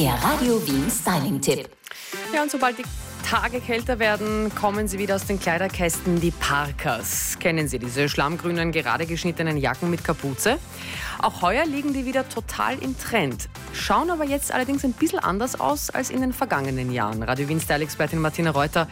Der Radio Wien Styling-Tipp. Ja, und sobald die Tage kälter werden, kommen sie wieder aus den Kleiderkästen, die Parkers. Kennen Sie diese schlammgrünen, gerade geschnittenen Jacken mit Kapuze? Auch heuer liegen die wieder total im Trend. Schauen aber jetzt allerdings ein bisschen anders aus als in den vergangenen Jahren. Radio Wien Style-Expertin Martina Reuter.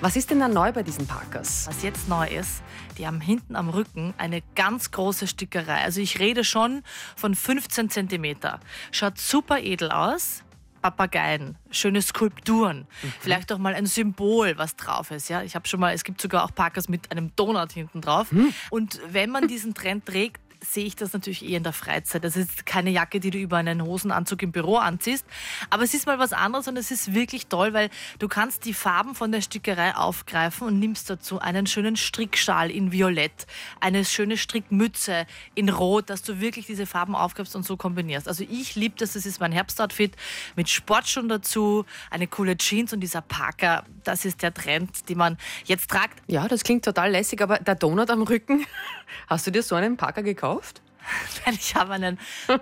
Was ist denn da neu bei diesen Parkers? Was jetzt neu ist, die haben hinten am Rücken eine ganz große Stickerei. Also ich rede schon von 15 Zentimeter. Schaut super edel aus. Papageien, schöne Skulpturen, mhm. vielleicht auch mal ein Symbol, was drauf ist. Ja, ich habe schon mal, es gibt sogar auch Parkers mit einem Donut hinten drauf. Mhm. Und wenn man diesen Trend trägt, sehe ich das natürlich eher in der Freizeit. Das ist keine Jacke, die du über einen Hosenanzug im Büro anziehst. Aber es ist mal was anderes und es ist wirklich toll, weil du kannst die Farben von der Stickerei aufgreifen und nimmst dazu einen schönen Strickschal in Violett, eine schöne Strickmütze in Rot, dass du wirklich diese Farben aufgreifst und so kombinierst. Also ich liebe das, das ist mein Herbstoutfit mit Sportschuhen dazu, eine coole Jeans und dieser Parker. Das ist der Trend, den man jetzt tragt. Ja, das klingt total lässig, aber der Donut am Rücken, hast du dir so einen Parker gekauft? Gekauft? Weil ich habe einen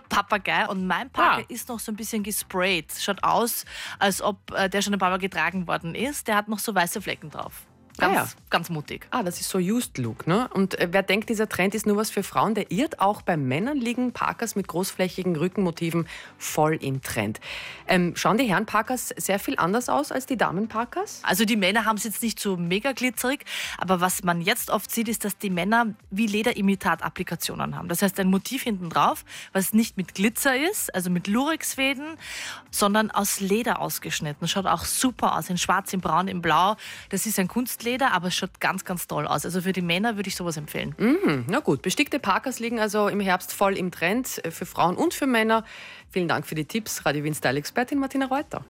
Papagei und mein Parker ah. ist noch so ein bisschen gesprayt. Schaut aus, als ob äh, der schon ein paar Mal getragen worden ist. Der hat noch so weiße Flecken drauf. Ganz, ah ja. ganz mutig. Ah, das ist so Used Look, ne? Und äh, wer denkt, dieser Trend ist nur was für Frauen, der irrt. Auch bei Männern liegen Parkers mit großflächigen Rückenmotiven voll im Trend. Ähm, schauen die Herren-Parkers sehr viel anders aus als die Damen-Parkers? Also die Männer haben es jetzt nicht so mega glitzerig, aber was man jetzt oft sieht, ist, dass die Männer wie Lederimitat-Applikationen haben. Das heißt, ein Motiv hinten drauf, was nicht mit Glitzer ist, also mit Lurexfäden, sondern aus Leder ausgeschnitten. Schaut auch super aus, in schwarz, in braun, in blau. Das ist ein Kunst Kunstleder, aber es schaut ganz, ganz toll aus. Also für die Männer würde ich sowas empfehlen. Mhm, na gut, bestickte Parkers liegen also im Herbst voll im Trend äh, für Frauen und für Männer. Vielen Dank für die Tipps, Radio Wien Style Expertin Martina Reuter.